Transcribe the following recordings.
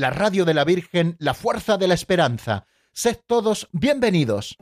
la radio de la Virgen, la fuerza de la esperanza. Sed todos bienvenidos.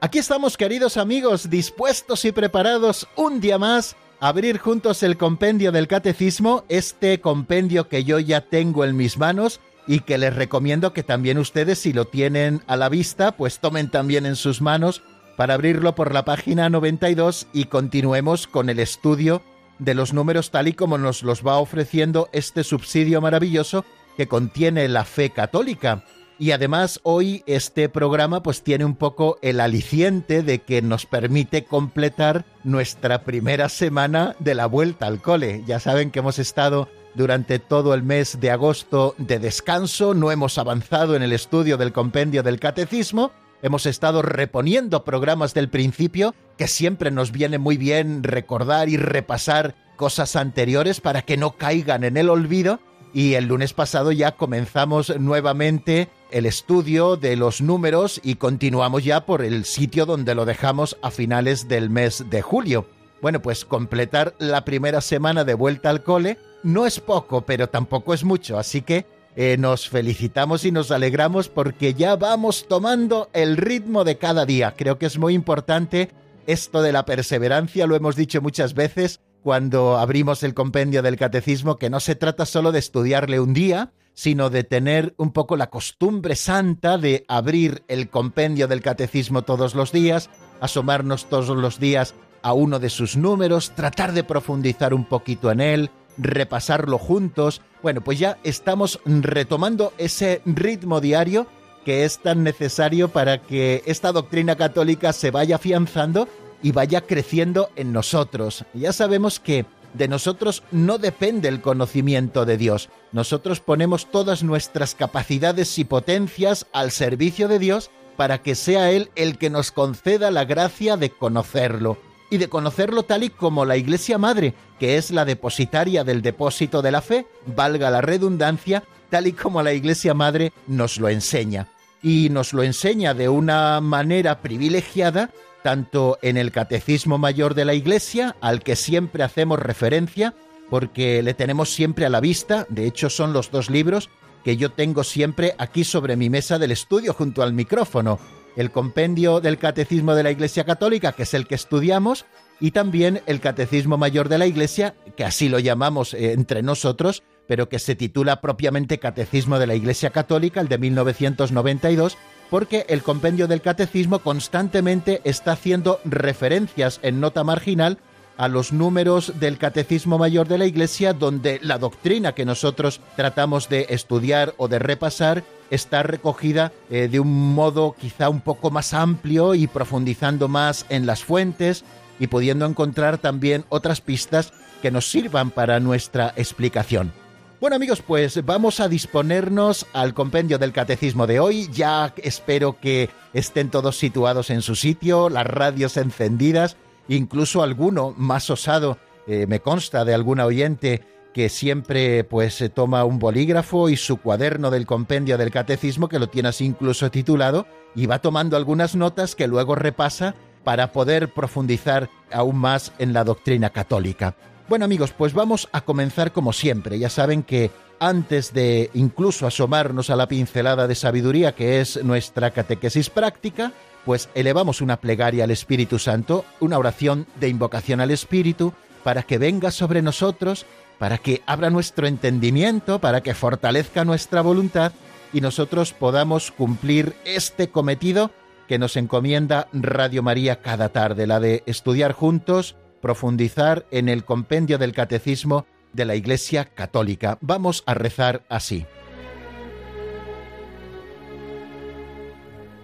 Aquí estamos, queridos amigos, dispuestos y preparados un día más a abrir juntos el compendio del catecismo, este compendio que yo ya tengo en mis manos y que les recomiendo que también ustedes, si lo tienen a la vista, pues tomen también en sus manos para abrirlo por la página 92 y continuemos con el estudio de los números tal y como nos los va ofreciendo este subsidio maravilloso que contiene la fe católica. Y además hoy este programa pues tiene un poco el aliciente de que nos permite completar nuestra primera semana de la vuelta al cole. Ya saben que hemos estado durante todo el mes de agosto de descanso, no hemos avanzado en el estudio del compendio del catecismo, hemos estado reponiendo programas del principio, que siempre nos viene muy bien recordar y repasar cosas anteriores para que no caigan en el olvido, y el lunes pasado ya comenzamos nuevamente el estudio de los números y continuamos ya por el sitio donde lo dejamos a finales del mes de julio. Bueno, pues completar la primera semana de vuelta al cole no es poco, pero tampoco es mucho, así que eh, nos felicitamos y nos alegramos porque ya vamos tomando el ritmo de cada día. Creo que es muy importante esto de la perseverancia, lo hemos dicho muchas veces cuando abrimos el compendio del catecismo, que no se trata solo de estudiarle un día, sino de tener un poco la costumbre santa de abrir el compendio del catecismo todos los días, asomarnos todos los días a uno de sus números, tratar de profundizar un poquito en él, repasarlo juntos. Bueno, pues ya estamos retomando ese ritmo diario que es tan necesario para que esta doctrina católica se vaya afianzando y vaya creciendo en nosotros. Ya sabemos que de nosotros no depende el conocimiento de Dios. Nosotros ponemos todas nuestras capacidades y potencias al servicio de Dios para que sea Él el que nos conceda la gracia de conocerlo. Y de conocerlo tal y como la Iglesia Madre, que es la depositaria del depósito de la fe, valga la redundancia, tal y como la Iglesia Madre nos lo enseña. Y nos lo enseña de una manera privilegiada tanto en el Catecismo Mayor de la Iglesia, al que siempre hacemos referencia, porque le tenemos siempre a la vista, de hecho son los dos libros que yo tengo siempre aquí sobre mi mesa del estudio junto al micrófono, el compendio del Catecismo de la Iglesia Católica, que es el que estudiamos, y también el Catecismo Mayor de la Iglesia, que así lo llamamos eh, entre nosotros, pero que se titula propiamente Catecismo de la Iglesia Católica, el de 1992, porque el compendio del catecismo constantemente está haciendo referencias en nota marginal a los números del Catecismo Mayor de la Iglesia, donde la doctrina que nosotros tratamos de estudiar o de repasar está recogida eh, de un modo quizá un poco más amplio y profundizando más en las fuentes y pudiendo encontrar también otras pistas que nos sirvan para nuestra explicación. Bueno amigos, pues vamos a disponernos al compendio del catecismo de hoy. Ya espero que estén todos situados en su sitio, las radios encendidas, incluso alguno más osado, eh, me consta de alguna oyente que siempre pues se toma un bolígrafo y su cuaderno del compendio del catecismo que lo tiene así incluso titulado y va tomando algunas notas que luego repasa para poder profundizar aún más en la doctrina católica. Bueno amigos, pues vamos a comenzar como siempre. Ya saben que antes de incluso asomarnos a la pincelada de sabiduría que es nuestra catequesis práctica, pues elevamos una plegaria al Espíritu Santo, una oración de invocación al Espíritu, para que venga sobre nosotros, para que abra nuestro entendimiento, para que fortalezca nuestra voluntad y nosotros podamos cumplir este cometido que nos encomienda Radio María cada tarde, la de estudiar juntos profundizar en el compendio del catecismo de la Iglesia Católica. Vamos a rezar así.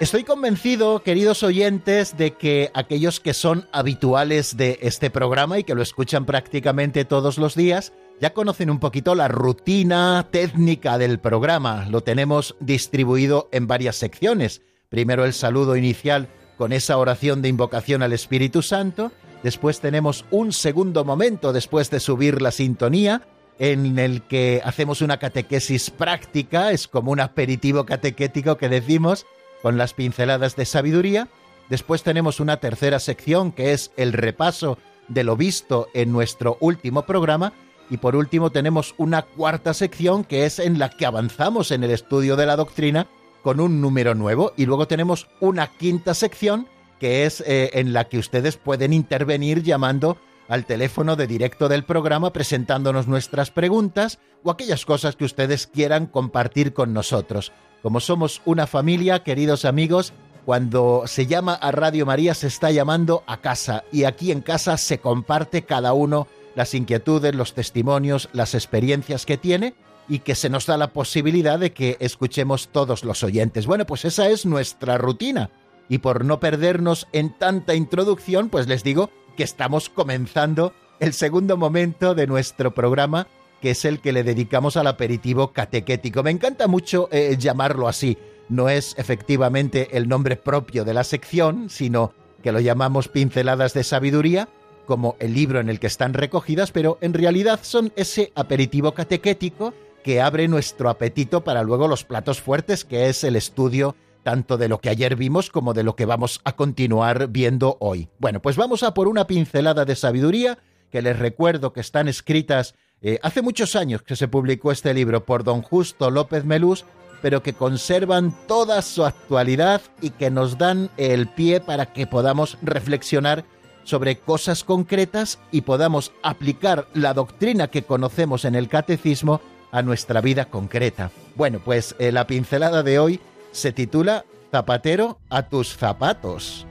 Estoy convencido, queridos oyentes, de que aquellos que son habituales de este programa y que lo escuchan prácticamente todos los días, ya conocen un poquito la rutina técnica del programa. Lo tenemos distribuido en varias secciones. Primero el saludo inicial con esa oración de invocación al Espíritu Santo. Después tenemos un segundo momento después de subir la sintonía en el que hacemos una catequesis práctica, es como un aperitivo catequético que decimos, con las pinceladas de sabiduría. Después tenemos una tercera sección que es el repaso de lo visto en nuestro último programa. Y por último tenemos una cuarta sección que es en la que avanzamos en el estudio de la doctrina con un número nuevo. Y luego tenemos una quinta sección que es eh, en la que ustedes pueden intervenir llamando al teléfono de directo del programa presentándonos nuestras preguntas o aquellas cosas que ustedes quieran compartir con nosotros. Como somos una familia, queridos amigos, cuando se llama a Radio María se está llamando a casa y aquí en casa se comparte cada uno las inquietudes, los testimonios, las experiencias que tiene y que se nos da la posibilidad de que escuchemos todos los oyentes. Bueno, pues esa es nuestra rutina. Y por no perdernos en tanta introducción, pues les digo que estamos comenzando el segundo momento de nuestro programa que es el que le dedicamos al aperitivo catequético. Me encanta mucho eh, llamarlo así. No es efectivamente el nombre propio de la sección, sino que lo llamamos pinceladas de sabiduría, como el libro en el que están recogidas, pero en realidad son ese aperitivo catequético que abre nuestro apetito para luego los platos fuertes, que es el estudio tanto de lo que ayer vimos como de lo que vamos a continuar viendo hoy. Bueno, pues vamos a por una pincelada de sabiduría, que les recuerdo que están escritas eh, hace muchos años que se publicó este libro por don Justo López Melús, pero que conservan toda su actualidad y que nos dan el pie para que podamos reflexionar sobre cosas concretas y podamos aplicar la doctrina que conocemos en el catecismo a nuestra vida concreta. Bueno, pues eh, la pincelada de hoy se titula Zapatero a tus zapatos.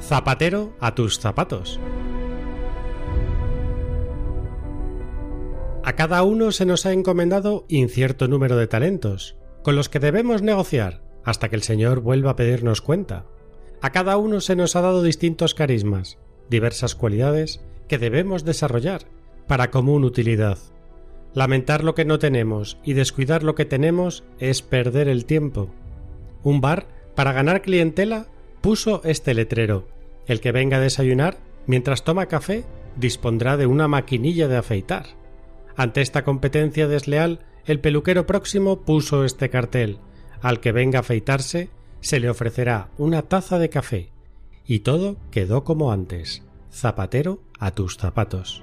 Zapatero a tus zapatos. A cada uno se nos ha encomendado incierto número de talentos, con los que debemos negociar hasta que el Señor vuelva a pedirnos cuenta. A cada uno se nos ha dado distintos carismas, diversas cualidades que debemos desarrollar para común utilidad. Lamentar lo que no tenemos y descuidar lo que tenemos es perder el tiempo. Un bar, para ganar clientela, puso este letrero el que venga a desayunar, mientras toma café, dispondrá de una maquinilla de afeitar. Ante esta competencia desleal, el peluquero próximo puso este cartel Al que venga a afeitarse, se le ofrecerá una taza de café. Y todo quedó como antes. Zapatero a tus zapatos.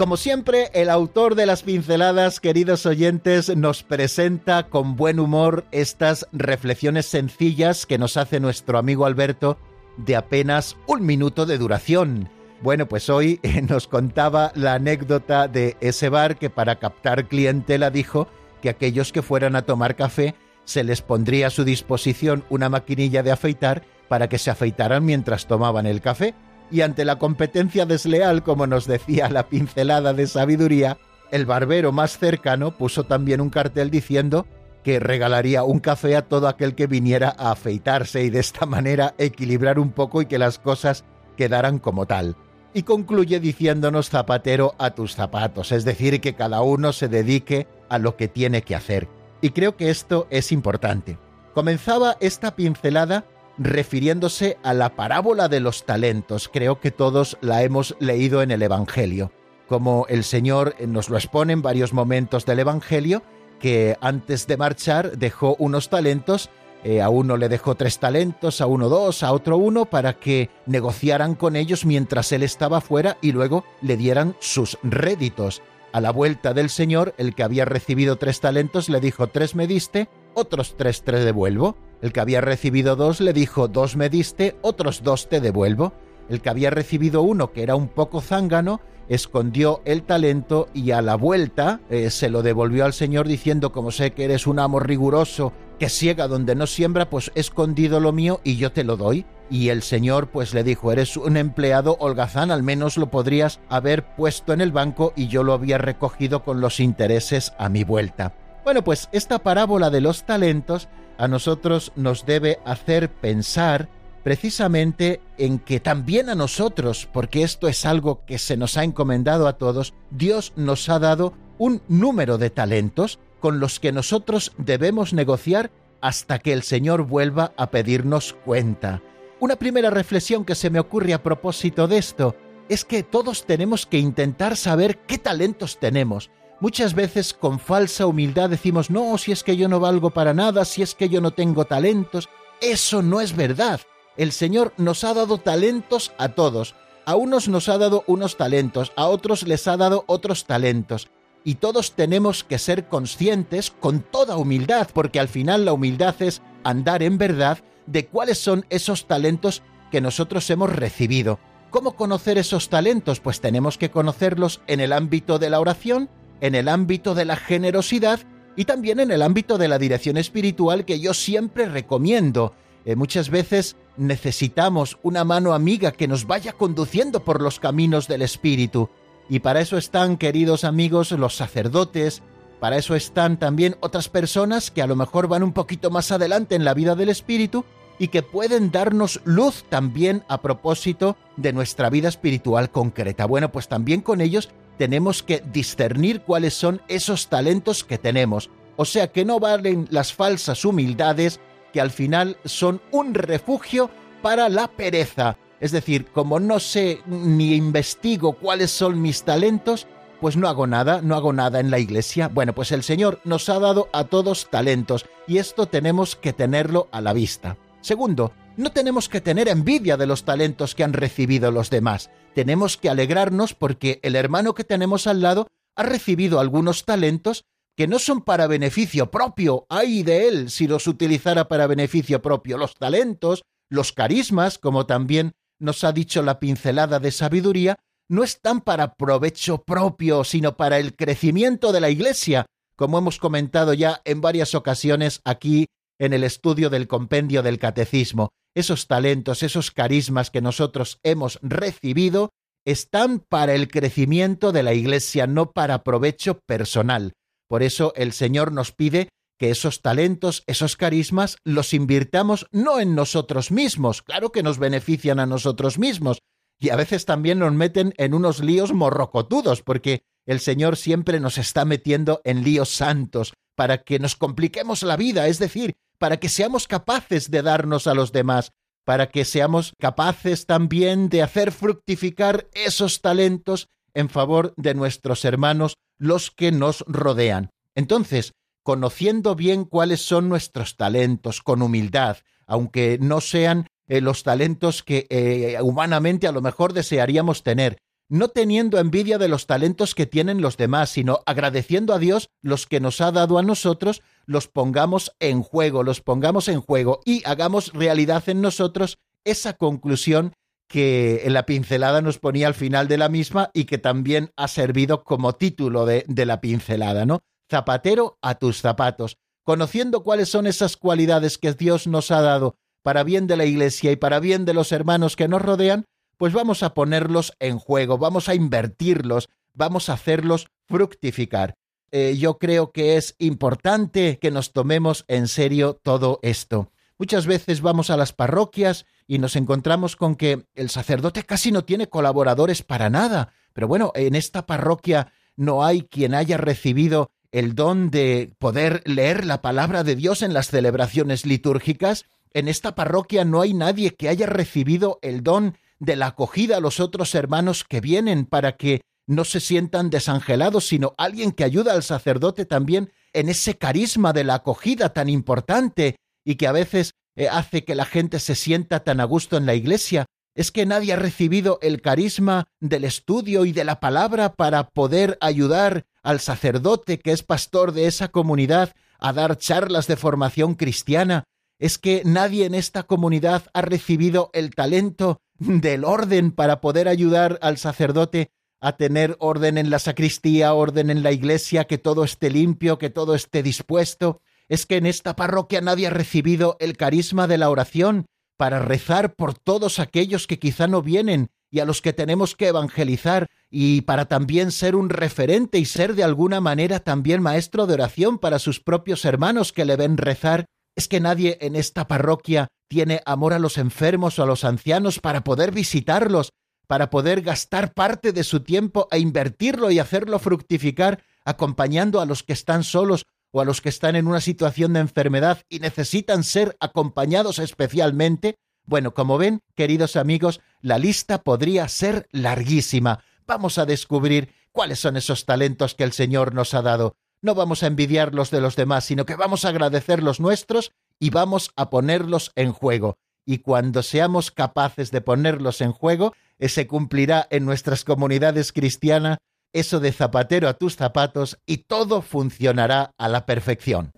Como siempre, el autor de las pinceladas, queridos oyentes, nos presenta con buen humor estas reflexiones sencillas que nos hace nuestro amigo Alberto de apenas un minuto de duración. Bueno, pues hoy nos contaba la anécdota de ese bar que para captar clientela dijo que aquellos que fueran a tomar café se les pondría a su disposición una maquinilla de afeitar para que se afeitaran mientras tomaban el café y ante la competencia desleal, como nos decía la pincelada de sabiduría, el barbero más cercano puso también un cartel diciendo que regalaría un café a todo aquel que viniera a afeitarse y de esta manera equilibrar un poco y que las cosas quedaran como tal. y concluye diciéndonos zapatero a tus zapatos, es decir, que cada uno se dedique a lo que tiene que hacer. Y creo que esto es importante. Comenzaba esta pincelada refiriéndose a la parábola de los talentos. Creo que todos la hemos leído en el Evangelio. Como el Señor nos lo expone en varios momentos del Evangelio, que antes de marchar dejó unos talentos, eh, a uno le dejó tres talentos, a uno dos, a otro uno, para que negociaran con ellos mientras él estaba fuera y luego le dieran sus réditos. A la vuelta del Señor, el que había recibido tres talentos le dijo, tres me diste, otros tres te devuelvo. El que había recibido dos le dijo, dos me diste, otros dos te devuelvo. El que había recibido uno, que era un poco zángano, escondió el talento y a la vuelta eh, se lo devolvió al Señor diciendo, como sé que eres un amo riguroso, que ciega donde no siembra, pues he escondido lo mío y yo te lo doy. Y el Señor pues le dijo, eres un empleado holgazán, al menos lo podrías haber puesto en el banco y yo lo había recogido con los intereses a mi vuelta. Bueno, pues esta parábola de los talentos a nosotros nos debe hacer pensar precisamente en que también a nosotros, porque esto es algo que se nos ha encomendado a todos, Dios nos ha dado un número de talentos con los que nosotros debemos negociar hasta que el Señor vuelva a pedirnos cuenta. Una primera reflexión que se me ocurre a propósito de esto es que todos tenemos que intentar saber qué talentos tenemos. Muchas veces con falsa humildad decimos, no, si es que yo no valgo para nada, si es que yo no tengo talentos. Eso no es verdad. El Señor nos ha dado talentos a todos. A unos nos ha dado unos talentos, a otros les ha dado otros talentos. Y todos tenemos que ser conscientes con toda humildad, porque al final la humildad es andar en verdad de cuáles son esos talentos que nosotros hemos recibido. ¿Cómo conocer esos talentos? Pues tenemos que conocerlos en el ámbito de la oración, en el ámbito de la generosidad y también en el ámbito de la dirección espiritual que yo siempre recomiendo. Eh, muchas veces necesitamos una mano amiga que nos vaya conduciendo por los caminos del Espíritu. Y para eso están, queridos amigos, los sacerdotes, para eso están también otras personas que a lo mejor van un poquito más adelante en la vida del Espíritu y que pueden darnos luz también a propósito de nuestra vida espiritual concreta. Bueno, pues también con ellos tenemos que discernir cuáles son esos talentos que tenemos. O sea que no valen las falsas humildades que al final son un refugio para la pereza. Es decir, como no sé ni investigo cuáles son mis talentos, pues no hago nada, no hago nada en la iglesia. Bueno, pues el Señor nos ha dado a todos talentos y esto tenemos que tenerlo a la vista. Segundo, no tenemos que tener envidia de los talentos que han recibido los demás. Tenemos que alegrarnos porque el hermano que tenemos al lado ha recibido algunos talentos que no son para beneficio propio, ay de él si los utilizara para beneficio propio, los talentos, los carismas, como también nos ha dicho la pincelada de sabiduría, no están para provecho propio, sino para el crecimiento de la Iglesia, como hemos comentado ya en varias ocasiones aquí en el estudio del compendio del catecismo. Esos talentos, esos carismas que nosotros hemos recibido, están para el crecimiento de la Iglesia, no para provecho personal. Por eso el Señor nos pide que esos talentos, esos carismas, los invirtamos no en nosotros mismos, claro que nos benefician a nosotros mismos, y a veces también nos meten en unos líos morrocotudos, porque el Señor siempre nos está metiendo en líos santos, para que nos compliquemos la vida, es decir, para que seamos capaces de darnos a los demás, para que seamos capaces también de hacer fructificar esos talentos en favor de nuestros hermanos, los que nos rodean. Entonces, conociendo bien cuáles son nuestros talentos, con humildad, aunque no sean eh, los talentos que eh, humanamente a lo mejor desearíamos tener, no teniendo envidia de los talentos que tienen los demás, sino agradeciendo a Dios los que nos ha dado a nosotros, los pongamos en juego, los pongamos en juego y hagamos realidad en nosotros esa conclusión que en la pincelada nos ponía al final de la misma y que también ha servido como título de, de la pincelada, ¿no? Zapatero a tus zapatos, conociendo cuáles son esas cualidades que Dios nos ha dado para bien de la Iglesia y para bien de los hermanos que nos rodean, pues vamos a ponerlos en juego, vamos a invertirlos, vamos a hacerlos fructificar. Eh, yo creo que es importante que nos tomemos en serio todo esto. Muchas veces vamos a las parroquias y nos encontramos con que el sacerdote casi no tiene colaboradores para nada. Pero bueno, en esta parroquia no hay quien haya recibido el don de poder leer la palabra de Dios en las celebraciones litúrgicas. En esta parroquia no hay nadie que haya recibido el don de la acogida a los otros hermanos que vienen para que no se sientan desangelados, sino alguien que ayuda al sacerdote también en ese carisma de la acogida tan importante y que a veces eh, hace que la gente se sienta tan a gusto en la iglesia. Es que nadie ha recibido el carisma del estudio y de la palabra para poder ayudar al sacerdote que es pastor de esa comunidad a dar charlas de formación cristiana. Es que nadie en esta comunidad ha recibido el talento del orden para poder ayudar al sacerdote a tener orden en la sacristía, orden en la iglesia, que todo esté limpio, que todo esté dispuesto. Es que en esta parroquia nadie ha recibido el carisma de la oración para rezar por todos aquellos que quizá no vienen y a los que tenemos que evangelizar y para también ser un referente y ser de alguna manera también maestro de oración para sus propios hermanos que le ven rezar. Es que nadie en esta parroquia tiene amor a los enfermos o a los ancianos para poder visitarlos, para poder gastar parte de su tiempo e invertirlo y hacerlo fructificar, acompañando a los que están solos o a los que están en una situación de enfermedad y necesitan ser acompañados especialmente, bueno, como ven, queridos amigos, la lista podría ser larguísima. Vamos a descubrir cuáles son esos talentos que el Señor nos ha dado. No vamos a envidiar los de los demás, sino que vamos a agradecer los nuestros y vamos a ponerlos en juego. Y cuando seamos capaces de ponerlos en juego, se cumplirá en nuestras comunidades cristianas eso de zapatero a tus zapatos y todo funcionará a la perfección.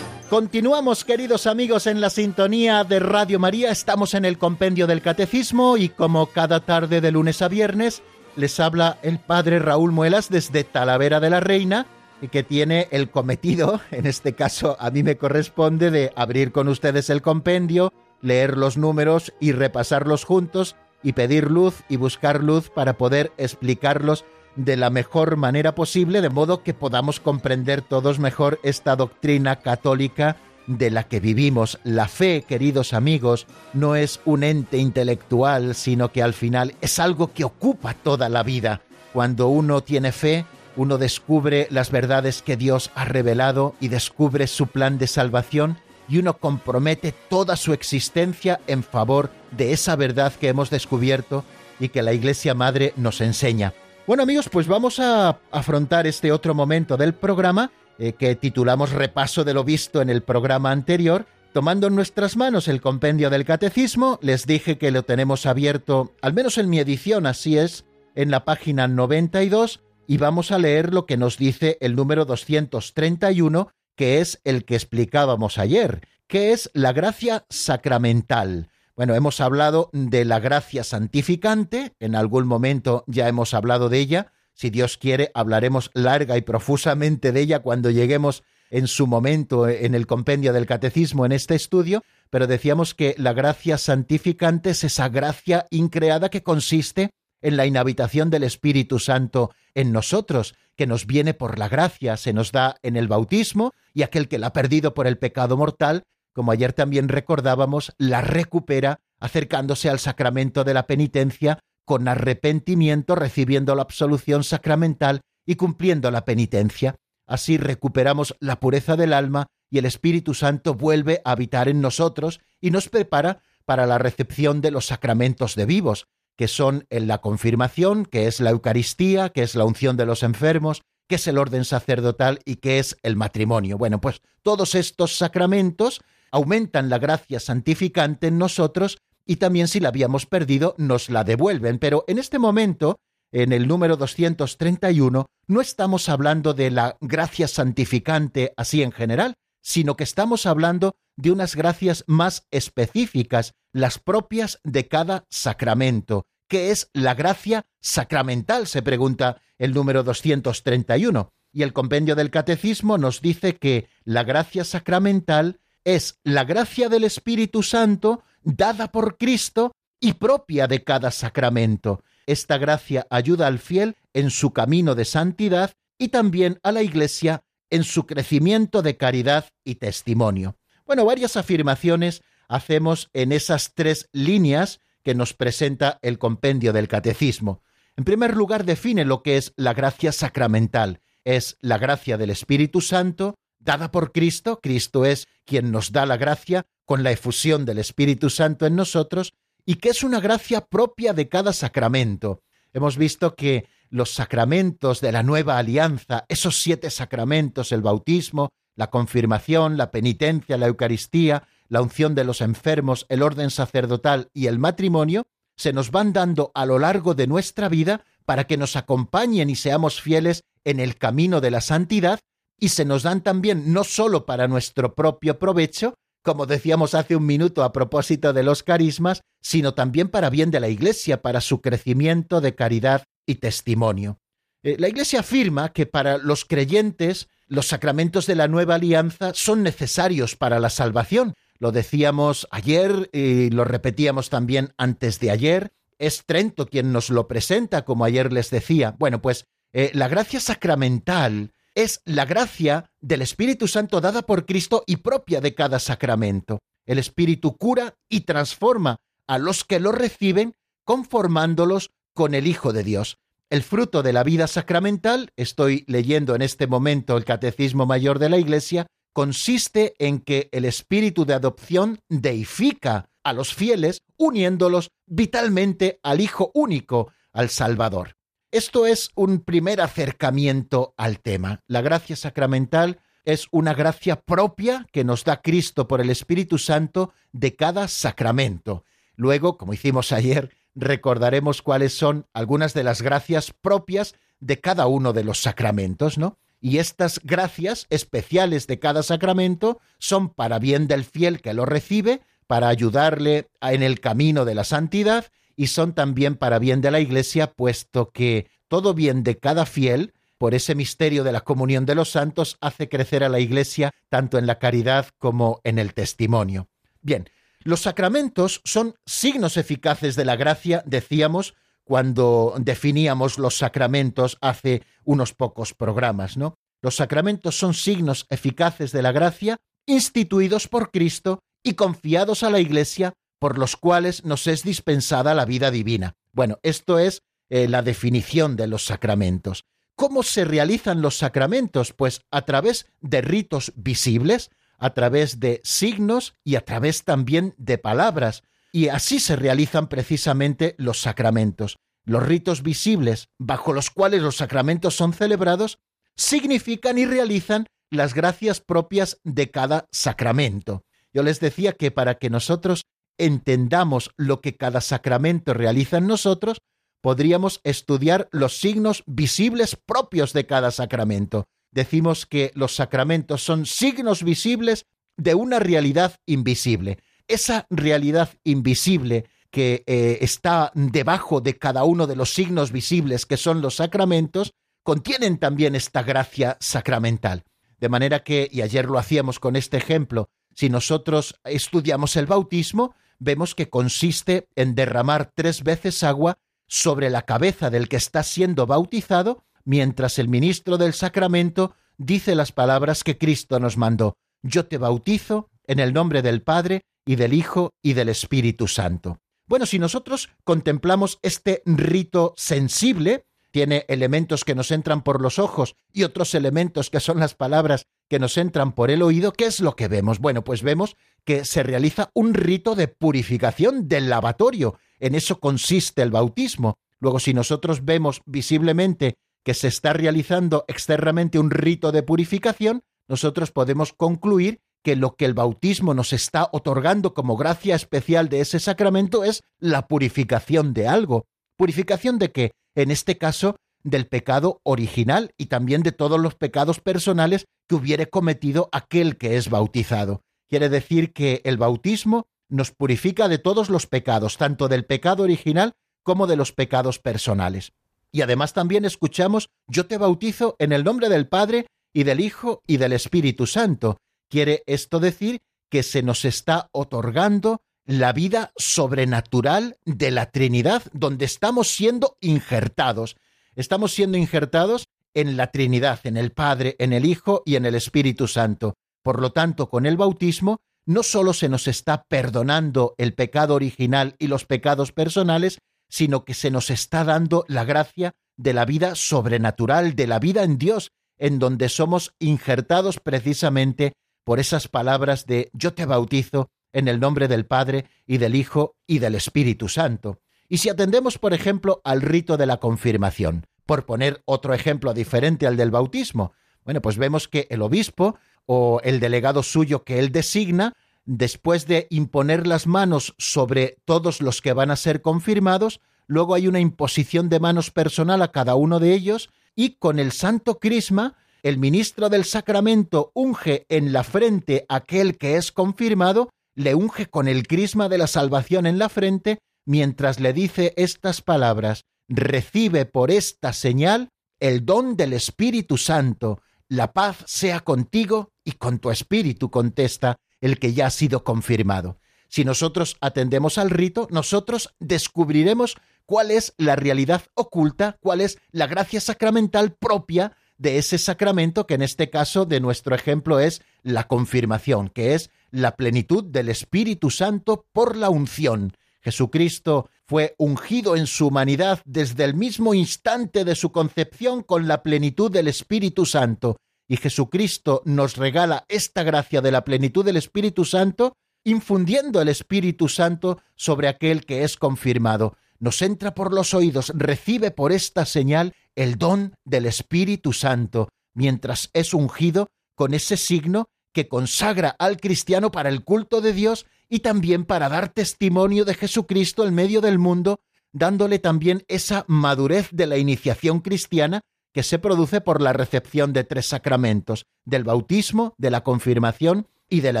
Continuamos, queridos amigos, en la sintonía de Radio María. Estamos en el compendio del Catecismo y como cada tarde de lunes a viernes, les habla el padre Raúl Muelas desde Talavera de la Reina y que tiene el cometido, en este caso a mí me corresponde, de abrir con ustedes el compendio, leer los números y repasarlos juntos y pedir luz y buscar luz para poder explicarlos de la mejor manera posible, de modo que podamos comprender todos mejor esta doctrina católica de la que vivimos. La fe, queridos amigos, no es un ente intelectual, sino que al final es algo que ocupa toda la vida. Cuando uno tiene fe, uno descubre las verdades que Dios ha revelado y descubre su plan de salvación y uno compromete toda su existencia en favor de esa verdad que hemos descubierto y que la Iglesia Madre nos enseña. Bueno amigos, pues vamos a afrontar este otro momento del programa eh, que titulamos Repaso de lo visto en el programa anterior. Tomando en nuestras manos el compendio del catecismo, les dije que lo tenemos abierto, al menos en mi edición así es, en la página 92 y vamos a leer lo que nos dice el número 231, que es el que explicábamos ayer, que es la gracia sacramental. Bueno, hemos hablado de la gracia santificante, en algún momento ya hemos hablado de ella, si Dios quiere hablaremos larga y profusamente de ella cuando lleguemos en su momento en el compendio del catecismo en este estudio, pero decíamos que la gracia santificante es esa gracia increada que consiste en la inhabitación del Espíritu Santo en nosotros, que nos viene por la gracia, se nos da en el bautismo, y aquel que la ha perdido por el pecado mortal como ayer también recordábamos, la recupera acercándose al sacramento de la penitencia con arrepentimiento, recibiendo la absolución sacramental y cumpliendo la penitencia. Así recuperamos la pureza del alma y el Espíritu Santo vuelve a habitar en nosotros y nos prepara para la recepción de los sacramentos de vivos, que son en la confirmación, que es la Eucaristía, que es la unción de los enfermos, que es el orden sacerdotal y que es el matrimonio. Bueno, pues todos estos sacramentos aumentan la gracia santificante en nosotros y también si la habíamos perdido nos la devuelven. Pero en este momento, en el número 231, no estamos hablando de la gracia santificante así en general, sino que estamos hablando de unas gracias más específicas, las propias de cada sacramento, ¿qué es la gracia sacramental? Se pregunta el número 231. Y el compendio del catecismo nos dice que la gracia sacramental es la gracia del Espíritu Santo dada por Cristo y propia de cada sacramento. Esta gracia ayuda al fiel en su camino de santidad y también a la Iglesia en su crecimiento de caridad y testimonio. Bueno, varias afirmaciones hacemos en esas tres líneas que nos presenta el compendio del catecismo. En primer lugar, define lo que es la gracia sacramental. Es la gracia del Espíritu Santo, dada por Cristo. Cristo es quien nos da la gracia con la efusión del Espíritu Santo en nosotros, y que es una gracia propia de cada sacramento. Hemos visto que los sacramentos de la nueva alianza, esos siete sacramentos, el bautismo, la confirmación, la penitencia, la Eucaristía, la unción de los enfermos, el orden sacerdotal y el matrimonio, se nos van dando a lo largo de nuestra vida para que nos acompañen y seamos fieles en el camino de la santidad, y se nos dan también no sólo para nuestro propio provecho, como decíamos hace un minuto a propósito de los carismas, sino también para bien de la Iglesia, para su crecimiento de caridad y testimonio. Eh, la Iglesia afirma que para los creyentes los sacramentos de la nueva alianza son necesarios para la salvación. Lo decíamos ayer y lo repetíamos también antes de ayer. Es Trento quien nos lo presenta, como ayer les decía. Bueno, pues eh, la gracia sacramental es la gracia del Espíritu Santo dada por Cristo y propia de cada sacramento. El Espíritu cura y transforma a los que lo reciben, conformándolos con el Hijo de Dios. El fruto de la vida sacramental, estoy leyendo en este momento el Catecismo Mayor de la Iglesia, consiste en que el espíritu de adopción deifica a los fieles, uniéndolos vitalmente al Hijo único, al Salvador. Esto es un primer acercamiento al tema. La gracia sacramental es una gracia propia que nos da Cristo por el Espíritu Santo de cada sacramento. Luego, como hicimos ayer, recordaremos cuáles son algunas de las gracias propias de cada uno de los sacramentos, ¿no? Y estas gracias especiales de cada sacramento son para bien del fiel que lo recibe, para ayudarle en el camino de la santidad y son también para bien de la Iglesia, puesto que todo bien de cada fiel, por ese misterio de la comunión de los santos, hace crecer a la Iglesia tanto en la caridad como en el testimonio. Bien, los sacramentos son signos eficaces de la gracia, decíamos, cuando definíamos los sacramentos hace unos pocos programas, ¿no? Los sacramentos son signos eficaces de la gracia instituidos por Cristo y confiados a la Iglesia por los cuales nos es dispensada la vida divina. Bueno, esto es eh, la definición de los sacramentos. ¿Cómo se realizan los sacramentos? Pues a través de ritos visibles, a través de signos y a través también de palabras. Y así se realizan precisamente los sacramentos. Los ritos visibles bajo los cuales los sacramentos son celebrados significan y realizan las gracias propias de cada sacramento. Yo les decía que para que nosotros entendamos lo que cada sacramento realiza en nosotros, podríamos estudiar los signos visibles propios de cada sacramento decimos que los sacramentos son signos visibles de una realidad invisible. Esa realidad invisible que eh, está debajo de cada uno de los signos visibles que son los sacramentos, contienen también esta gracia sacramental. De manera que, y ayer lo hacíamos con este ejemplo, si nosotros estudiamos el bautismo, vemos que consiste en derramar tres veces agua sobre la cabeza del que está siendo bautizado mientras el ministro del sacramento dice las palabras que Cristo nos mandó. Yo te bautizo en el nombre del Padre y del Hijo y del Espíritu Santo. Bueno, si nosotros contemplamos este rito sensible, tiene elementos que nos entran por los ojos y otros elementos que son las palabras que nos entran por el oído, ¿qué es lo que vemos? Bueno, pues vemos que se realiza un rito de purificación del lavatorio. En eso consiste el bautismo. Luego, si nosotros vemos visiblemente que se está realizando externamente un rito de purificación, nosotros podemos concluir que lo que el bautismo nos está otorgando como gracia especial de ese sacramento es la purificación de algo. ¿Purificación de qué? En este caso, del pecado original y también de todos los pecados personales que hubiere cometido aquel que es bautizado. Quiere decir que el bautismo nos purifica de todos los pecados, tanto del pecado original como de los pecados personales. Y además también escuchamos, yo te bautizo en el nombre del Padre y del Hijo y del Espíritu Santo. Quiere esto decir que se nos está otorgando la vida sobrenatural de la Trinidad, donde estamos siendo injertados. Estamos siendo injertados en la Trinidad, en el Padre, en el Hijo y en el Espíritu Santo. Por lo tanto, con el bautismo no solo se nos está perdonando el pecado original y los pecados personales, sino que se nos está dando la gracia de la vida sobrenatural, de la vida en Dios, en donde somos injertados precisamente por esas palabras de yo te bautizo en el nombre del Padre y del Hijo y del Espíritu Santo. Y si atendemos, por ejemplo, al rito de la confirmación, por poner otro ejemplo diferente al del bautismo, bueno, pues vemos que el obispo o el delegado suyo que él designa, después de imponer las manos sobre todos los que van a ser confirmados, luego hay una imposición de manos personal a cada uno de ellos y con el santo crisma el ministro del sacramento unge en la frente aquel que es confirmado, le unge con el crisma de la salvación en la frente, mientras le dice estas palabras, recibe por esta señal el don del Espíritu Santo, la paz sea contigo y con tu espíritu, contesta el que ya ha sido confirmado. Si nosotros atendemos al rito, nosotros descubriremos cuál es la realidad oculta, cuál es la gracia sacramental propia de ese sacramento que en este caso de nuestro ejemplo es la confirmación, que es la plenitud del Espíritu Santo por la unción. Jesucristo fue ungido en su humanidad desde el mismo instante de su concepción con la plenitud del Espíritu Santo, y Jesucristo nos regala esta gracia de la plenitud del Espíritu Santo, infundiendo el Espíritu Santo sobre aquel que es confirmado. Nos entra por los oídos, recibe por esta señal el don del Espíritu Santo, mientras es ungido con ese signo que consagra al cristiano para el culto de Dios y también para dar testimonio de Jesucristo en medio del mundo, dándole también esa madurez de la iniciación cristiana que se produce por la recepción de tres sacramentos, del bautismo, de la confirmación y de la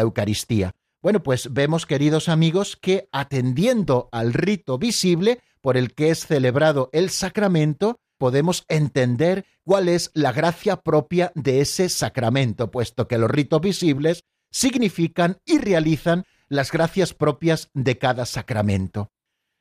Eucaristía. Bueno, pues vemos, queridos amigos, que atendiendo al rito visible por el que es celebrado el sacramento, podemos entender cuál es la gracia propia de ese sacramento, puesto que los ritos visibles significan y realizan las gracias propias de cada sacramento.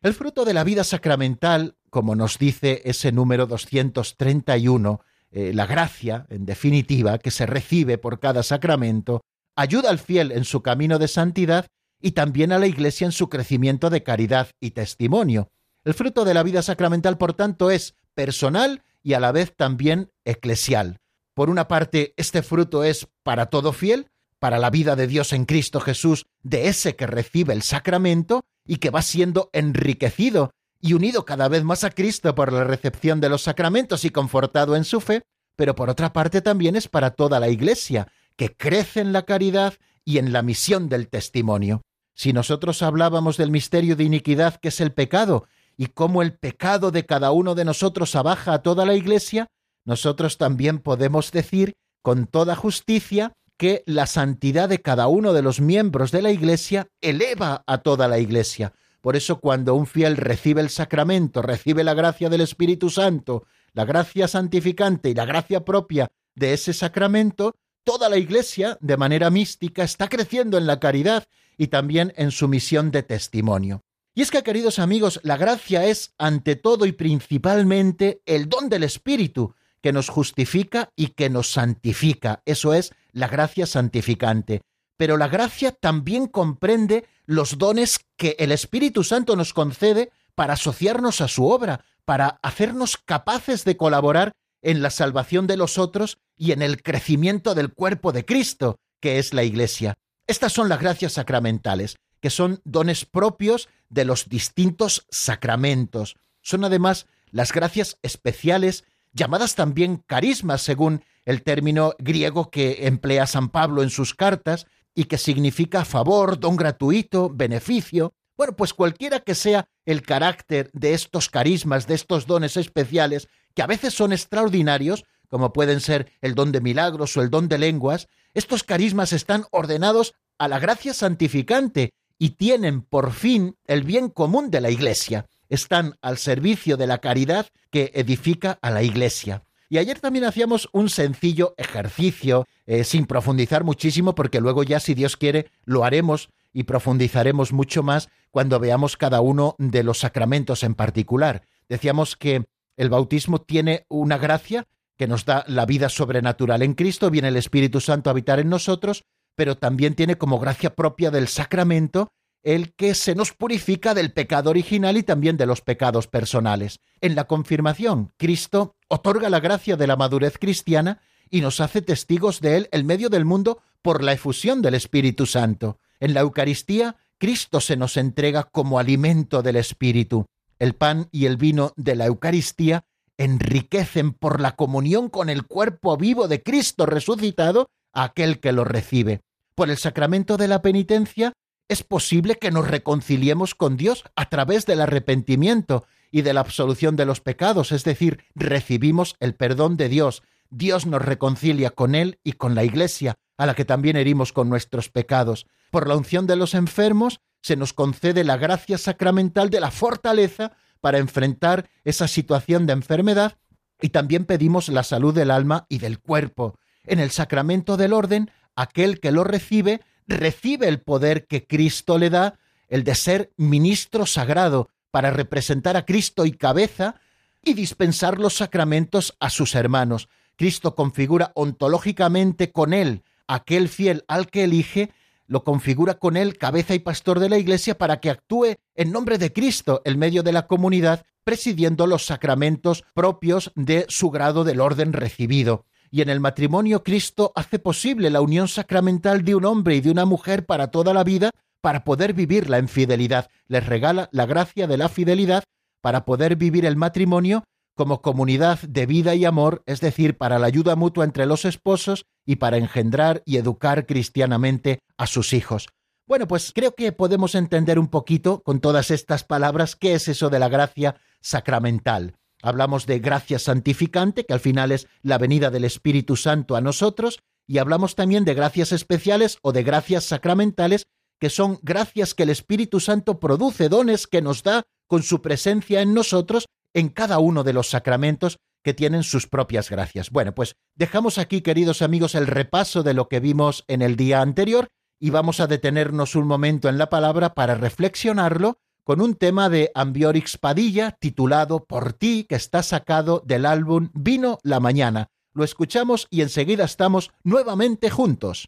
El fruto de la vida sacramental, como nos dice ese número 231, eh, la gracia, en definitiva, que se recibe por cada sacramento, ayuda al fiel en su camino de santidad y también a la Iglesia en su crecimiento de caridad y testimonio. El fruto de la vida sacramental, por tanto, es personal y a la vez también eclesial. Por una parte, este fruto es para todo fiel, para la vida de Dios en Cristo Jesús, de ese que recibe el sacramento y que va siendo enriquecido y unido cada vez más a Cristo por la recepción de los sacramentos y confortado en su fe, pero por otra parte también es para toda la Iglesia, que crece en la caridad y en la misión del testimonio. Si nosotros hablábamos del misterio de iniquidad que es el pecado y cómo el pecado de cada uno de nosotros abaja a toda la Iglesia, nosotros también podemos decir con toda justicia que la santidad de cada uno de los miembros de la Iglesia eleva a toda la Iglesia. Por eso cuando un fiel recibe el sacramento, recibe la gracia del Espíritu Santo, la gracia santificante y la gracia propia de ese sacramento, toda la Iglesia, de manera mística, está creciendo en la caridad y también en su misión de testimonio. Y es que, queridos amigos, la gracia es, ante todo y principalmente, el don del Espíritu, que nos justifica y que nos santifica. Eso es la gracia santificante. Pero la gracia también comprende los dones que el Espíritu Santo nos concede para asociarnos a su obra, para hacernos capaces de colaborar en la salvación de los otros y en el crecimiento del cuerpo de Cristo, que es la Iglesia. Estas son las gracias sacramentales que son dones propios de los distintos sacramentos. Son además las gracias especiales, llamadas también carismas, según el término griego que emplea San Pablo en sus cartas, y que significa favor, don gratuito, beneficio. Bueno, pues cualquiera que sea el carácter de estos carismas, de estos dones especiales, que a veces son extraordinarios, como pueden ser el don de milagros o el don de lenguas, estos carismas están ordenados a la gracia santificante y tienen por fin el bien común de la Iglesia. están al servicio de la caridad que edifica a la Iglesia. Y ayer también hacíamos un sencillo ejercicio, eh, sin profundizar muchísimo, porque luego ya, si Dios quiere, lo haremos y profundizaremos mucho más cuando veamos cada uno de los sacramentos en particular. Decíamos que el bautismo tiene una gracia que nos da la vida sobrenatural en Cristo, viene el Espíritu Santo a habitar en nosotros, pero también tiene como gracia propia del sacramento el que se nos purifica del pecado original y también de los pecados personales. En la confirmación, Cristo otorga la gracia de la madurez cristiana y nos hace testigos de él en medio del mundo por la efusión del Espíritu Santo. En la Eucaristía, Cristo se nos entrega como alimento del Espíritu. El pan y el vino de la Eucaristía enriquecen por la comunión con el cuerpo vivo de Cristo resucitado a aquel que lo recibe. Por el sacramento de la penitencia, es posible que nos reconciliemos con Dios a través del arrepentimiento y de la absolución de los pecados, es decir, recibimos el perdón de Dios. Dios nos reconcilia con Él y con la Iglesia, a la que también herimos con nuestros pecados. Por la unción de los enfermos se nos concede la gracia sacramental de la fortaleza para enfrentar esa situación de enfermedad y también pedimos la salud del alma y del cuerpo. En el sacramento del orden, aquel que lo recibe recibe el poder que Cristo le da, el de ser ministro sagrado para representar a Cristo y cabeza y dispensar los sacramentos a sus hermanos. Cristo configura ontológicamente con él aquel fiel al que elige, lo configura con él cabeza y pastor de la Iglesia para que actúe en nombre de Cristo en medio de la comunidad, presidiendo los sacramentos propios de su grado del orden recibido y en el matrimonio Cristo hace posible la unión sacramental de un hombre y de una mujer para toda la vida, para poder vivirla en fidelidad. Les regala la gracia de la fidelidad para poder vivir el matrimonio como comunidad de vida y amor, es decir, para la ayuda mutua entre los esposos y para engendrar y educar cristianamente a sus hijos. Bueno, pues creo que podemos entender un poquito con todas estas palabras qué es eso de la gracia sacramental. Hablamos de gracia santificante, que al final es la venida del Espíritu Santo a nosotros, y hablamos también de gracias especiales o de gracias sacramentales, que son gracias que el Espíritu Santo produce, dones que nos da con su presencia en nosotros en cada uno de los sacramentos que tienen sus propias gracias. Bueno, pues dejamos aquí, queridos amigos, el repaso de lo que vimos en el día anterior y vamos a detenernos un momento en la palabra para reflexionarlo con un tema de Ambiorix Padilla titulado Por ti, que está sacado del álbum Vino la Mañana. Lo escuchamos y enseguida estamos nuevamente juntos.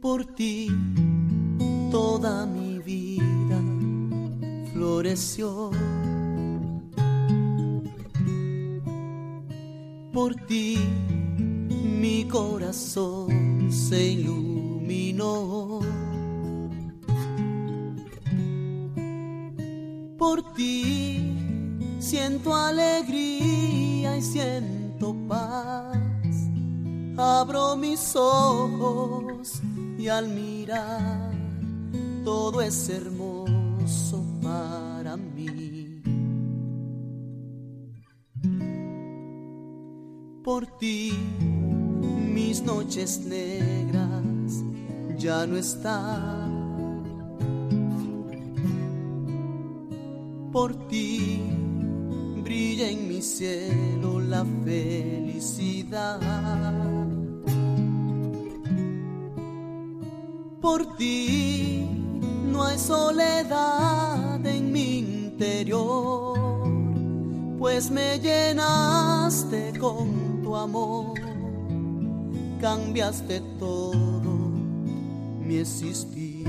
Por ti toda mi por ti mi corazón se iluminó. Por ti siento alegría y siento paz. Abro mis ojos y al mirar todo es hermoso Por ti mis noches negras ya no están. Por ti brilla en mi cielo la felicidad. Por ti no hay soledad en mi interior, pues me llenaste con amor, cambiaste todo mi existir.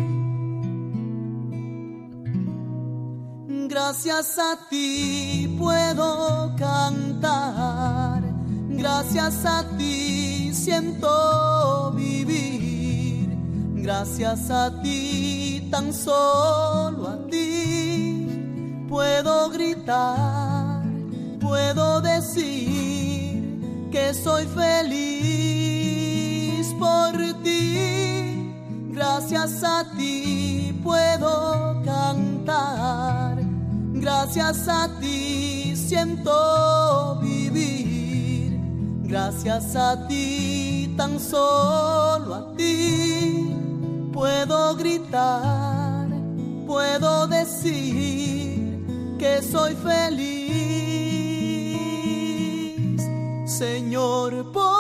Gracias a ti puedo cantar, gracias a ti siento vivir, gracias a ti tan solo a ti puedo gritar, puedo decir que soy feliz por ti. Gracias a ti puedo cantar, gracias a ti siento vivir, gracias a ti, tan solo a ti, puedo gritar, puedo decir que soy feliz, Señor, por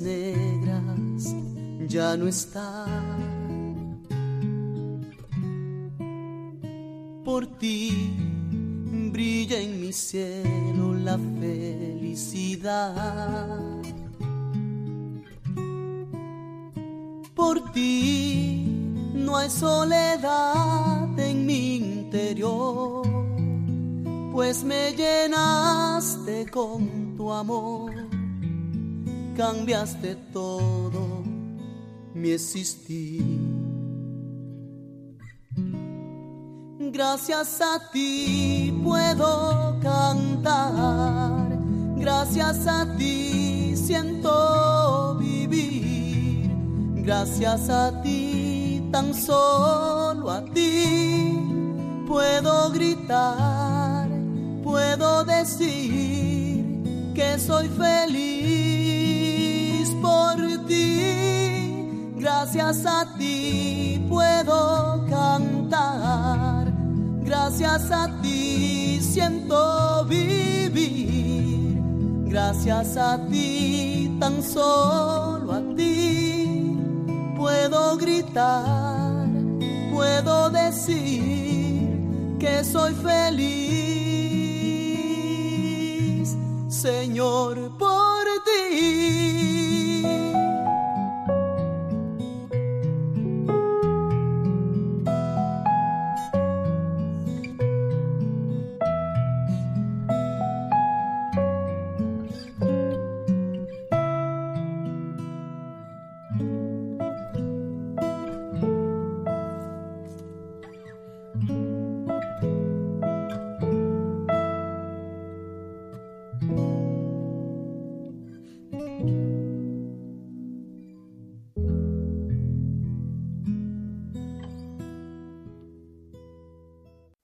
negras ya no están. Por ti brilla en mi cielo la felicidad. Por ti no hay soledad en mi interior, pues me llenaste con tu amor cambiaste todo. Mi existir. Gracias a ti puedo cantar, gracias a ti siento vivir, gracias a ti, tan solo a ti, puedo gritar, puedo decir que soy feliz por ti. Gracias a ti puedo cantar. Gracias a ti siento vivir. Gracias a ti, tan solo a ti, puedo gritar, puedo decir que soy feliz. Señor,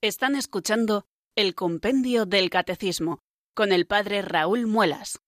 Están escuchando el Compendio del Catecismo con el Padre Raúl Muelas.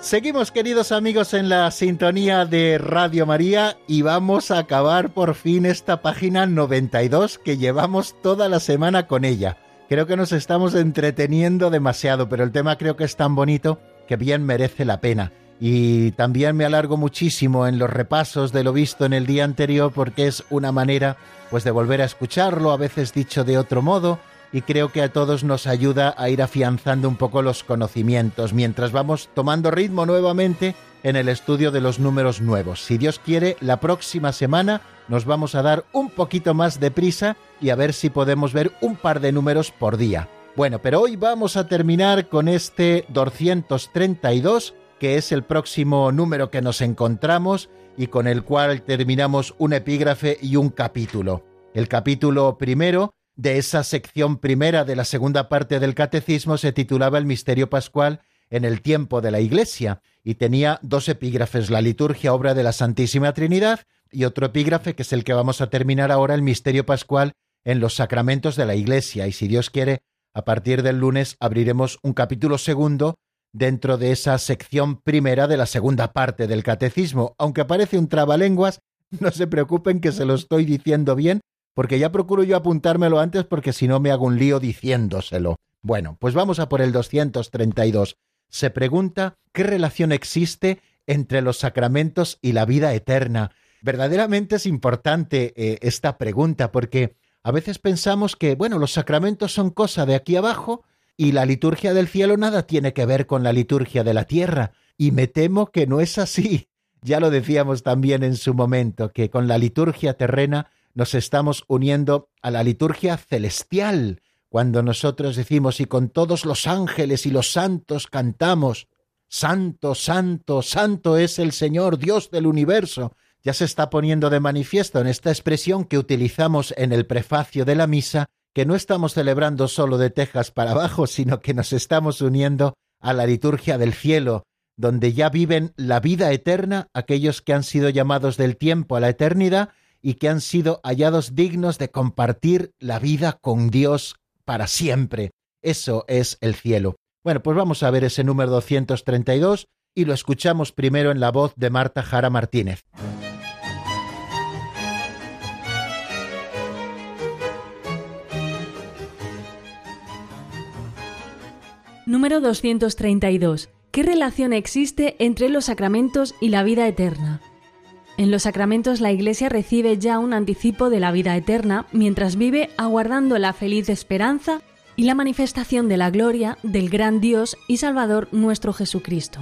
Seguimos queridos amigos en la sintonía de Radio María y vamos a acabar por fin esta página 92 que llevamos toda la semana con ella. Creo que nos estamos entreteniendo demasiado, pero el tema creo que es tan bonito que bien merece la pena. Y también me alargo muchísimo en los repasos de lo visto en el día anterior porque es una manera pues de volver a escucharlo, a veces dicho de otro modo, y creo que a todos nos ayuda a ir afianzando un poco los conocimientos mientras vamos tomando ritmo nuevamente en el estudio de los números nuevos. Si Dios quiere, la próxima semana nos vamos a dar un poquito más de prisa y a ver si podemos ver un par de números por día. Bueno, pero hoy vamos a terminar con este 232, que es el próximo número que nos encontramos y con el cual terminamos un epígrafe y un capítulo. El capítulo primero de esa sección primera de la segunda parte del catecismo se titulaba El misterio pascual en el tiempo de la Iglesia y tenía dos epígrafes, la liturgia obra de la Santísima Trinidad y otro epígrafe que es el que vamos a terminar ahora, el misterio pascual en los sacramentos de la Iglesia y si Dios quiere a partir del lunes abriremos un capítulo segundo dentro de esa sección primera de la segunda parte del catecismo. Aunque parece un trabalenguas, no se preocupen que se lo estoy diciendo bien, porque ya procuro yo apuntármelo antes porque si no me hago un lío diciéndoselo. Bueno, pues vamos a por el 232. Se pregunta qué relación existe entre los sacramentos y la vida eterna. Verdaderamente es importante eh, esta pregunta porque a veces pensamos que, bueno, los sacramentos son cosa de aquí abajo y la liturgia del cielo nada tiene que ver con la liturgia de la tierra. Y me temo que no es así. Ya lo decíamos también en su momento, que con la liturgia terrena nos estamos uniendo a la liturgia celestial, cuando nosotros decimos y con todos los ángeles y los santos cantamos, Santo, Santo, Santo es el Señor, Dios del universo. Ya se está poniendo de manifiesto en esta expresión que utilizamos en el prefacio de la misa, que no estamos celebrando solo de Texas para abajo, sino que nos estamos uniendo a la liturgia del cielo, donde ya viven la vida eterna aquellos que han sido llamados del tiempo a la eternidad y que han sido hallados dignos de compartir la vida con Dios para siempre. Eso es el cielo. Bueno, pues vamos a ver ese número 232 y lo escuchamos primero en la voz de Marta Jara Martínez. Número 232. ¿Qué relación existe entre los sacramentos y la vida eterna? En los sacramentos la Iglesia recibe ya un anticipo de la vida eterna mientras vive aguardando la feliz esperanza y la manifestación de la gloria del gran Dios y Salvador nuestro Jesucristo.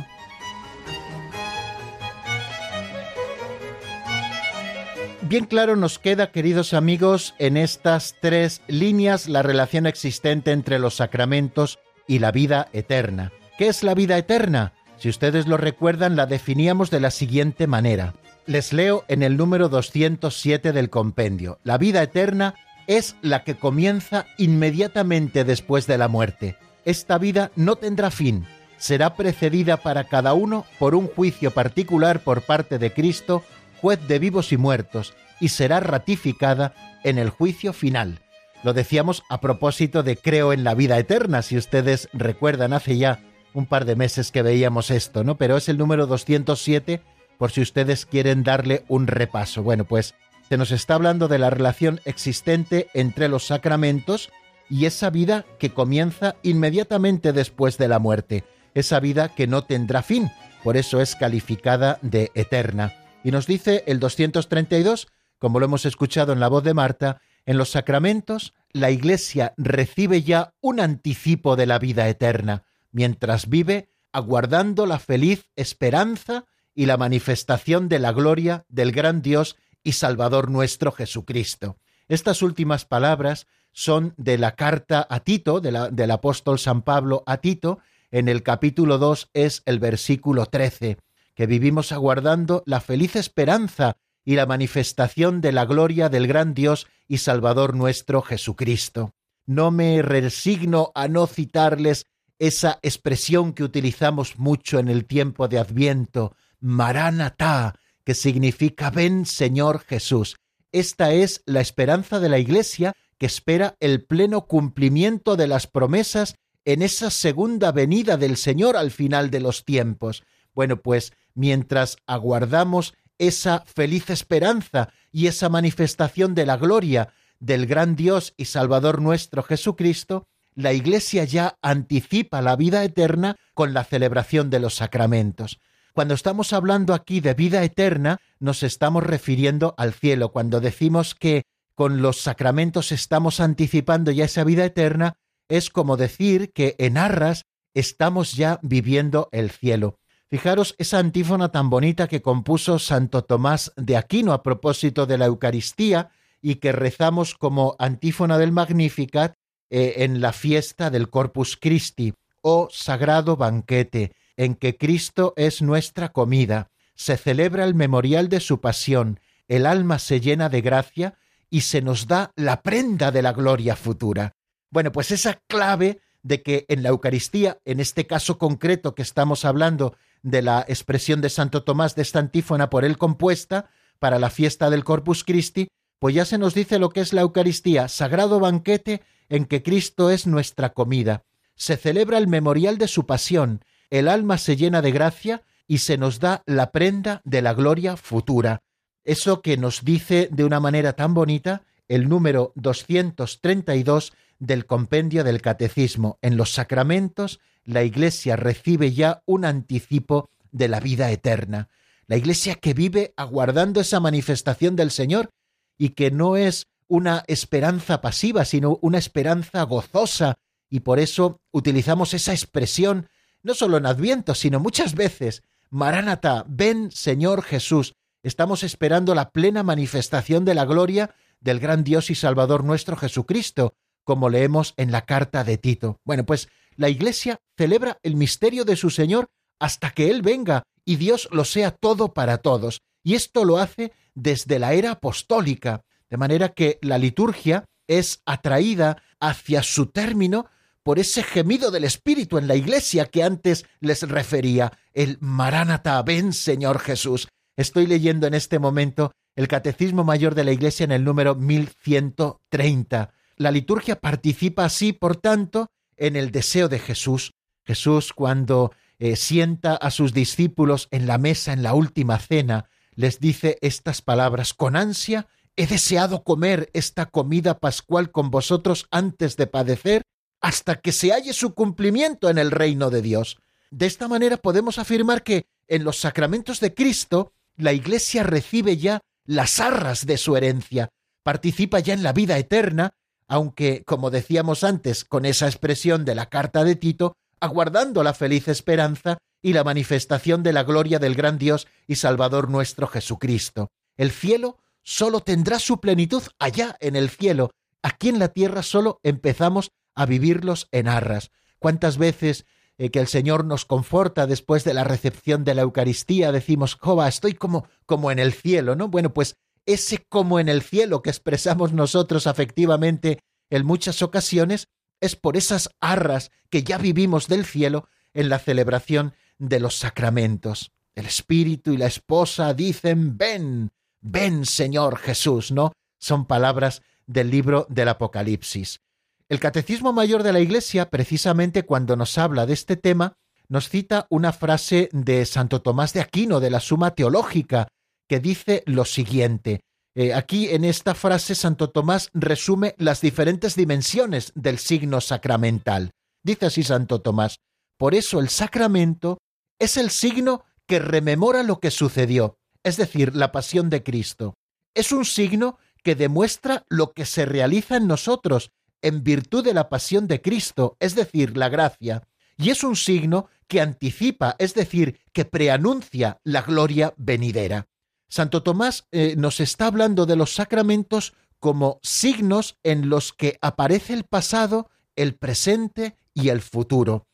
Bien claro nos queda, queridos amigos, en estas tres líneas la relación existente entre los sacramentos y la vida eterna. ¿Qué es la vida eterna? Si ustedes lo recuerdan, la definíamos de la siguiente manera. Les leo en el número 207 del compendio. La vida eterna es la que comienza inmediatamente después de la muerte. Esta vida no tendrá fin, será precedida para cada uno por un juicio particular por parte de Cristo, juez de vivos y muertos, y será ratificada en el juicio final. Lo decíamos a propósito de creo en la vida eterna, si ustedes recuerdan hace ya un par de meses que veíamos esto, ¿no? Pero es el número 207 por si ustedes quieren darle un repaso. Bueno, pues se nos está hablando de la relación existente entre los sacramentos y esa vida que comienza inmediatamente después de la muerte, esa vida que no tendrá fin, por eso es calificada de eterna. Y nos dice el 232, como lo hemos escuchado en la voz de Marta, en los sacramentos la Iglesia recibe ya un anticipo de la vida eterna, mientras vive aguardando la feliz esperanza y la manifestación de la gloria del gran Dios y Salvador nuestro Jesucristo. Estas últimas palabras son de la carta a Tito, del apóstol San Pablo a Tito, en el capítulo 2 es el versículo 13, que vivimos aguardando la feliz esperanza y la manifestación de la gloria del gran Dios y Salvador nuestro Jesucristo. No me resigno a no citarles esa expresión que utilizamos mucho en el tiempo de Adviento, Maranatá, que significa ven Señor Jesús. Esta es la esperanza de la Iglesia que espera el pleno cumplimiento de las promesas en esa segunda venida del Señor al final de los tiempos. Bueno, pues mientras aguardamos esa feliz esperanza y esa manifestación de la gloria del gran Dios y Salvador nuestro Jesucristo, la Iglesia ya anticipa la vida eterna con la celebración de los sacramentos. Cuando estamos hablando aquí de vida eterna, nos estamos refiriendo al cielo. Cuando decimos que con los sacramentos estamos anticipando ya esa vida eterna, es como decir que en Arras estamos ya viviendo el cielo. Fijaros esa antífona tan bonita que compuso Santo Tomás de Aquino a propósito de la Eucaristía y que rezamos como antífona del Magnificat eh, en la fiesta del Corpus Christi, oh sagrado banquete, en que Cristo es nuestra comida, se celebra el memorial de su pasión, el alma se llena de gracia y se nos da la prenda de la gloria futura. Bueno, pues esa clave de que en la Eucaristía, en este caso concreto que estamos hablando de la expresión de Santo Tomás de esta antífona por él compuesta para la fiesta del Corpus Christi, pues ya se nos dice lo que es la Eucaristía, sagrado banquete en que Cristo es nuestra comida. Se celebra el memorial de su pasión, el alma se llena de gracia y se nos da la prenda de la gloria futura. Eso que nos dice de una manera tan bonita el número 232 del compendio del Catecismo. En los sacramentos la Iglesia recibe ya un anticipo de la vida eterna. La Iglesia que vive aguardando esa manifestación del Señor y que no es una esperanza pasiva, sino una esperanza gozosa, y por eso utilizamos esa expresión no solo en Adviento, sino muchas veces. Maránata, ven Señor Jesús. Estamos esperando la plena manifestación de la gloria del gran Dios y Salvador nuestro Jesucristo, como leemos en la carta de Tito. Bueno, pues la Iglesia celebra el misterio de su Señor hasta que Él venga y Dios lo sea todo para todos. Y esto lo hace desde la era apostólica, de manera que la liturgia es atraída hacia su término por ese gemido del Espíritu en la iglesia que antes les refería, el Maránata, ven Señor Jesús. Estoy leyendo en este momento el Catecismo Mayor de la Iglesia en el número 1130. La liturgia participa así, por tanto, en el deseo de Jesús. Jesús, cuando eh, sienta a sus discípulos en la mesa en la última cena, les dice estas palabras, con ansia he deseado comer esta comida pascual con vosotros antes de padecer, hasta que se halle su cumplimiento en el reino de Dios. De esta manera podemos afirmar que en los sacramentos de Cristo la Iglesia recibe ya las arras de su herencia, participa ya en la vida eterna, aunque, como decíamos antes, con esa expresión de la carta de Tito, aguardando la feliz esperanza y la manifestación de la gloria del gran Dios y Salvador nuestro Jesucristo. El cielo solo tendrá su plenitud allá en el cielo. Aquí en la tierra solo empezamos a vivirlos en arras. ¿Cuántas veces eh, que el Señor nos conforta después de la recepción de la Eucaristía decimos, Jova, estoy como, como en el cielo, ¿no? Bueno, pues ese como en el cielo que expresamos nosotros afectivamente en muchas ocasiones es por esas arras que ya vivimos del cielo en la celebración de los sacramentos. El espíritu y la esposa dicen, ven, ven Señor Jesús, ¿no? Son palabras del libro del Apocalipsis. El Catecismo Mayor de la Iglesia, precisamente cuando nos habla de este tema, nos cita una frase de Santo Tomás de Aquino de la Suma Teológica, que dice lo siguiente. Eh, aquí en esta frase Santo Tomás resume las diferentes dimensiones del signo sacramental. Dice así Santo Tomás, por eso el sacramento es el signo que rememora lo que sucedió, es decir, la pasión de Cristo. Es un signo que demuestra lo que se realiza en nosotros en virtud de la pasión de Cristo, es decir, la gracia, y es un signo que anticipa, es decir, que preanuncia la gloria venidera. Santo Tomás eh, nos está hablando de los sacramentos como signos en los que aparece el pasado, el presente y el futuro.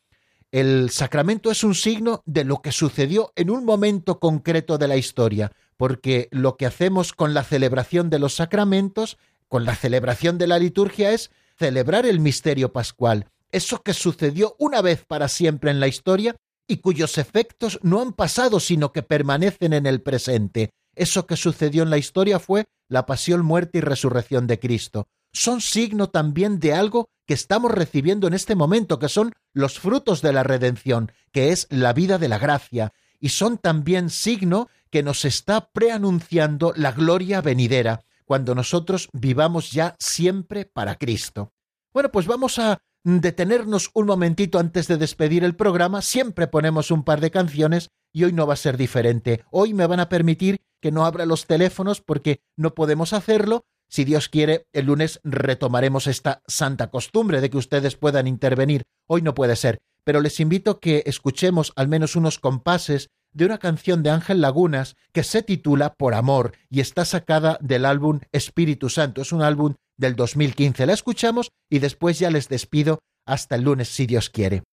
El sacramento es un signo de lo que sucedió en un momento concreto de la historia, porque lo que hacemos con la celebración de los sacramentos, con la celebración de la liturgia, es celebrar el misterio pascual, eso que sucedió una vez para siempre en la historia y cuyos efectos no han pasado sino que permanecen en el presente. Eso que sucedió en la historia fue la pasión, muerte y resurrección de Cristo. Son signo también de algo que estamos recibiendo en este momento, que son los frutos de la redención, que es la vida de la gracia, y son también signo que nos está preanunciando la gloria venidera, cuando nosotros vivamos ya siempre para Cristo. Bueno, pues vamos a detenernos un momentito antes de despedir el programa. Siempre ponemos un par de canciones y hoy no va a ser diferente. Hoy me van a permitir que no abra los teléfonos porque no podemos hacerlo. Si Dios quiere, el lunes retomaremos esta santa costumbre de que ustedes puedan intervenir. Hoy no puede ser, pero les invito que escuchemos al menos unos compases de una canción de Ángel Lagunas que se titula Por Amor y está sacada del álbum Espíritu Santo. Es un álbum del 2015. La escuchamos y después ya les despido hasta el lunes si Dios quiere.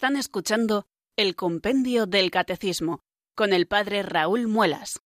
Están escuchando el Compendio del Catecismo con el Padre Raúl Muelas.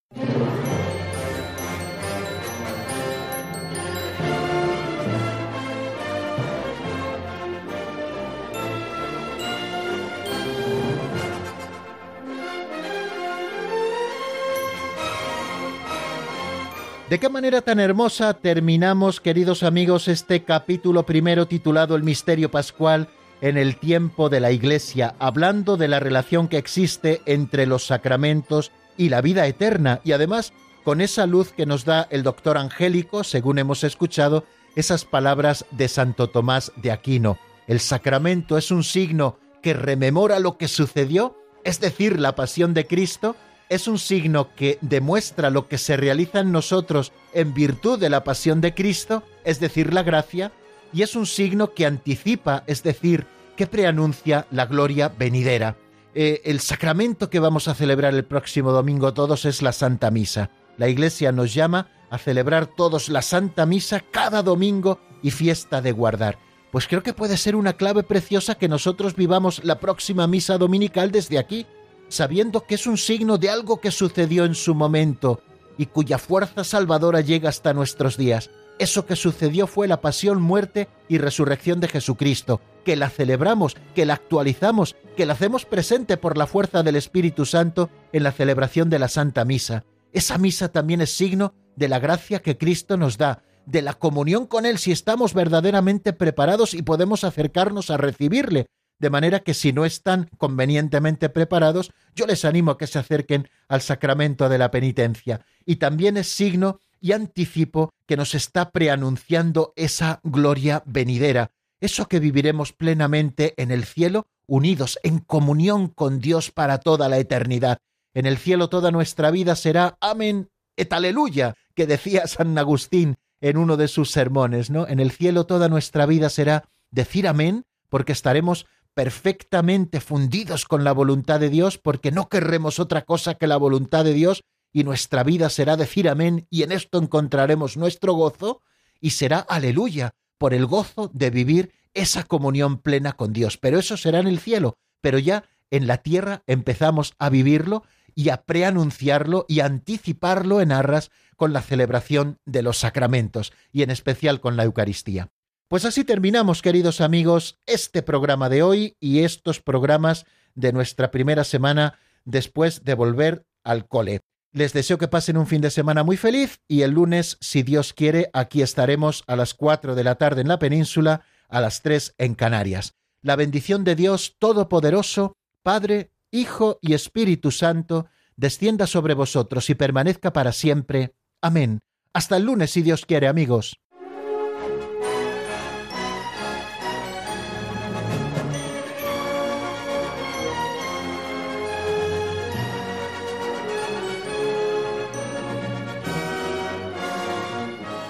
¿De qué manera tan hermosa terminamos, queridos amigos, este capítulo primero titulado El Misterio Pascual en el tiempo de la Iglesia, hablando de la relación que existe entre los sacramentos y la vida eterna, y además con esa luz que nos da el doctor Angélico, según hemos escuchado, esas palabras de Santo Tomás de Aquino. El sacramento es un signo que rememora lo que sucedió, es decir, la pasión de Cristo, es un signo que demuestra lo que se realiza en nosotros en virtud de la pasión de Cristo, es decir, la gracia, y es un signo que anticipa, es decir, que preanuncia la gloria venidera. Eh, el sacramento que vamos a celebrar el próximo domingo todos es la Santa Misa. La Iglesia nos llama a celebrar todos la Santa Misa cada domingo y fiesta de guardar. Pues creo que puede ser una clave preciosa que nosotros vivamos la próxima misa dominical desde aquí, sabiendo que es un signo de algo que sucedió en su momento y cuya fuerza salvadora llega hasta nuestros días. Eso que sucedió fue la pasión, muerte y resurrección de Jesucristo, que la celebramos, que la actualizamos, que la hacemos presente por la fuerza del Espíritu Santo en la celebración de la Santa Misa. Esa misa también es signo de la gracia que Cristo nos da, de la comunión con Él si estamos verdaderamente preparados y podemos acercarnos a recibirle, de manera que si no están convenientemente preparados, yo les animo a que se acerquen al sacramento de la penitencia. Y también es signo y anticipo que nos está preanunciando esa gloria venidera, eso que viviremos plenamente en el cielo, unidos en comunión con Dios para toda la eternidad. En el cielo toda nuestra vida será amén et aleluya, que decía San Agustín en uno de sus sermones, ¿no? En el cielo toda nuestra vida será decir amén, porque estaremos perfectamente fundidos con la voluntad de Dios, porque no querremos otra cosa que la voluntad de Dios, y nuestra vida será decir amén, y en esto encontraremos nuestro gozo, y será aleluya, por el gozo de vivir esa comunión plena con Dios. Pero eso será en el cielo, pero ya en la tierra empezamos a vivirlo y a preanunciarlo y a anticiparlo en arras con la celebración de los sacramentos y en especial con la Eucaristía. Pues así terminamos, queridos amigos, este programa de hoy y estos programas de nuestra primera semana después de volver al cole. Les deseo que pasen un fin de semana muy feliz y el lunes, si Dios quiere, aquí estaremos a las cuatro de la tarde en la península, a las tres en Canarias. La bendición de Dios Todopoderoso, Padre, Hijo y Espíritu Santo, descienda sobre vosotros y permanezca para siempre. Amén. Hasta el lunes, si Dios quiere, amigos.